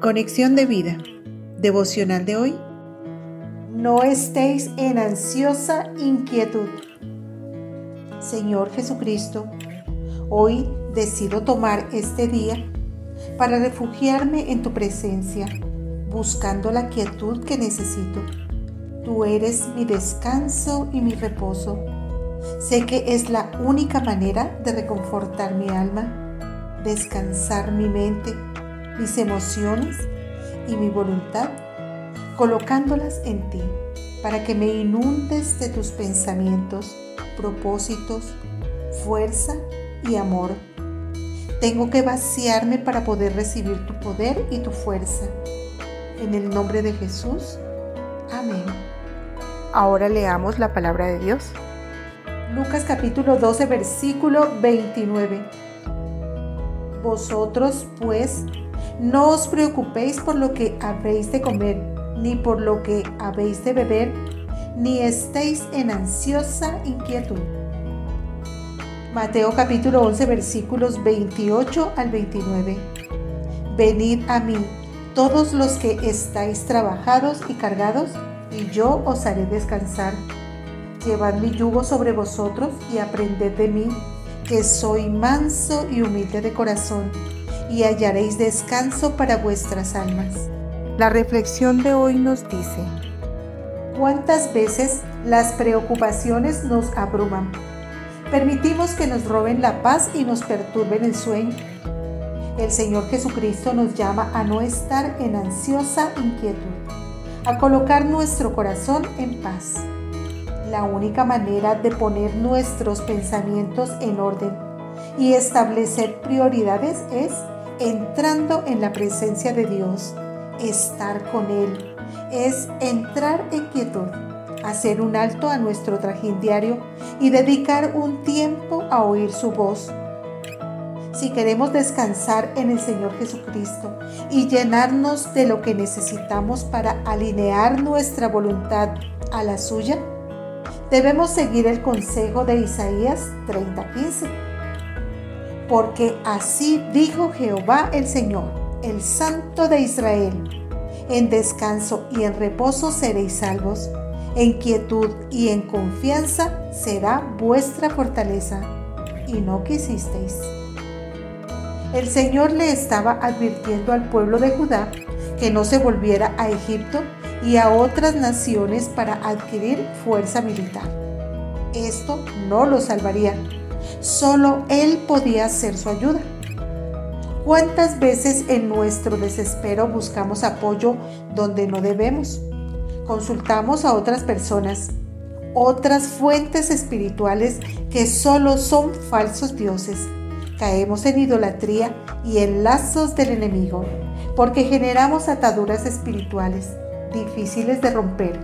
Conexión de vida. Devocional de hoy. No estéis en ansiosa inquietud. Señor Jesucristo, hoy decido tomar este día para refugiarme en tu presencia, buscando la quietud que necesito. Tú eres mi descanso y mi reposo. Sé que es la única manera de reconfortar mi alma, descansar mi mente mis emociones y mi voluntad, colocándolas en ti, para que me inundes de tus pensamientos, propósitos, fuerza y amor. Tengo que vaciarme para poder recibir tu poder y tu fuerza. En el nombre de Jesús. Amén. Ahora leamos la palabra de Dios. Lucas capítulo 12, versículo 29. Vosotros pues no os preocupéis por lo que habéis de comer, ni por lo que habéis de beber, ni estéis en ansiosa inquietud. Mateo capítulo 11 versículos 28 al 29. Venid a mí, todos los que estáis trabajados y cargados, y yo os haré descansar. Llevad mi yugo sobre vosotros y aprended de mí, que soy manso y humilde de corazón y hallaréis descanso para vuestras almas. La reflexión de hoy nos dice, ¿cuántas veces las preocupaciones nos abruman? Permitimos que nos roben la paz y nos perturben el sueño. El Señor Jesucristo nos llama a no estar en ansiosa inquietud, a colocar nuestro corazón en paz. La única manera de poner nuestros pensamientos en orden y establecer prioridades es entrando en la presencia de Dios, estar con Él, es entrar en quietud, hacer un alto a nuestro trajín diario y dedicar un tiempo a oír su voz. Si queremos descansar en el Señor Jesucristo y llenarnos de lo que necesitamos para alinear nuestra voluntad a la suya, debemos seguir el consejo de Isaías 30:15 porque así dijo Jehová el Señor, el Santo de Israel. En descanso y en reposo seréis salvos, en quietud y en confianza será vuestra fortaleza. Y no quisisteis. El Señor le estaba advirtiendo al pueblo de Judá que no se volviera a Egipto y a otras naciones para adquirir fuerza militar. Esto no lo salvaría Solo Él podía ser su ayuda. ¿Cuántas veces en nuestro desespero buscamos apoyo donde no debemos? Consultamos a otras personas, otras fuentes espirituales que solo son falsos dioses. Caemos en idolatría y en lazos del enemigo, porque generamos ataduras espirituales difíciles de romper.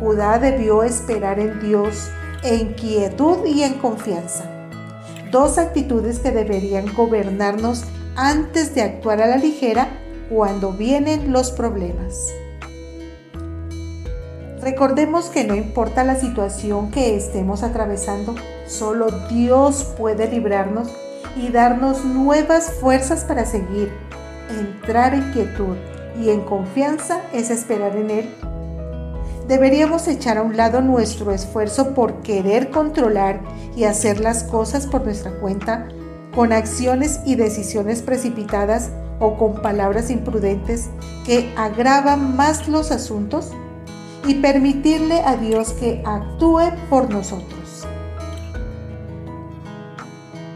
Judá debió esperar en Dios en quietud y en confianza. Dos actitudes que deberían gobernarnos antes de actuar a la ligera cuando vienen los problemas. Recordemos que no importa la situación que estemos atravesando, solo Dios puede librarnos y darnos nuevas fuerzas para seguir. Entrar en quietud y en confianza es esperar en Él Deberíamos echar a un lado nuestro esfuerzo por querer controlar y hacer las cosas por nuestra cuenta, con acciones y decisiones precipitadas o con palabras imprudentes que agravan más los asuntos y permitirle a Dios que actúe por nosotros.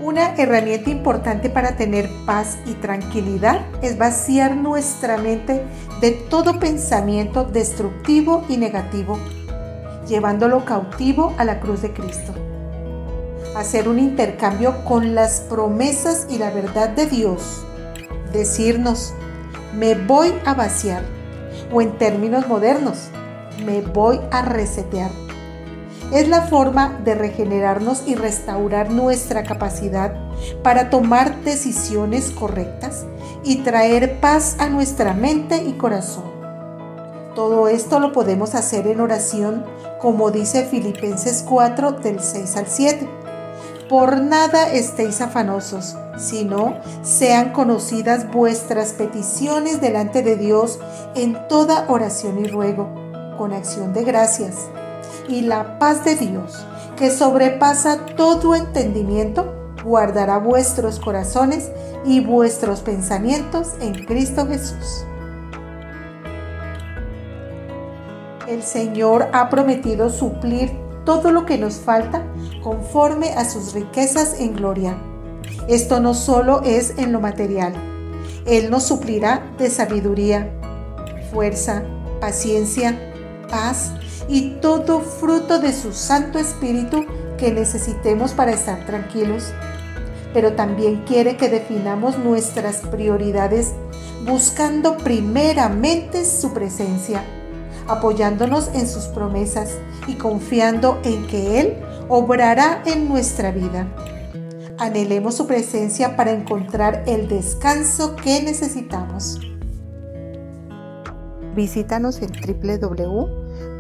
Una herramienta importante para tener paz y tranquilidad es vaciar nuestra mente de todo pensamiento destructivo y negativo, llevándolo cautivo a la cruz de Cristo. Hacer un intercambio con las promesas y la verdad de Dios. Decirnos, me voy a vaciar. O en términos modernos, me voy a resetear es la forma de regenerarnos y restaurar nuestra capacidad para tomar decisiones correctas y traer paz a nuestra mente y corazón. Todo esto lo podemos hacer en oración, como dice Filipenses 4 del 6 al 7. por nada estéis afanosos, sino sean conocidas vuestras peticiones delante de Dios en toda oración y ruego, con acción de gracias. Y la paz de Dios, que sobrepasa todo entendimiento, guardará vuestros corazones y vuestros pensamientos en Cristo Jesús. El Señor ha prometido suplir todo lo que nos falta conforme a sus riquezas en gloria. Esto no solo es en lo material. Él nos suplirá de sabiduría, fuerza, paciencia, paz y todo fruto de su Santo Espíritu que necesitemos para estar tranquilos. Pero también quiere que definamos nuestras prioridades buscando primeramente su presencia apoyándonos en sus promesas y confiando en que Él obrará en nuestra vida. Anhelemos su presencia para encontrar el descanso que necesitamos. Visítanos en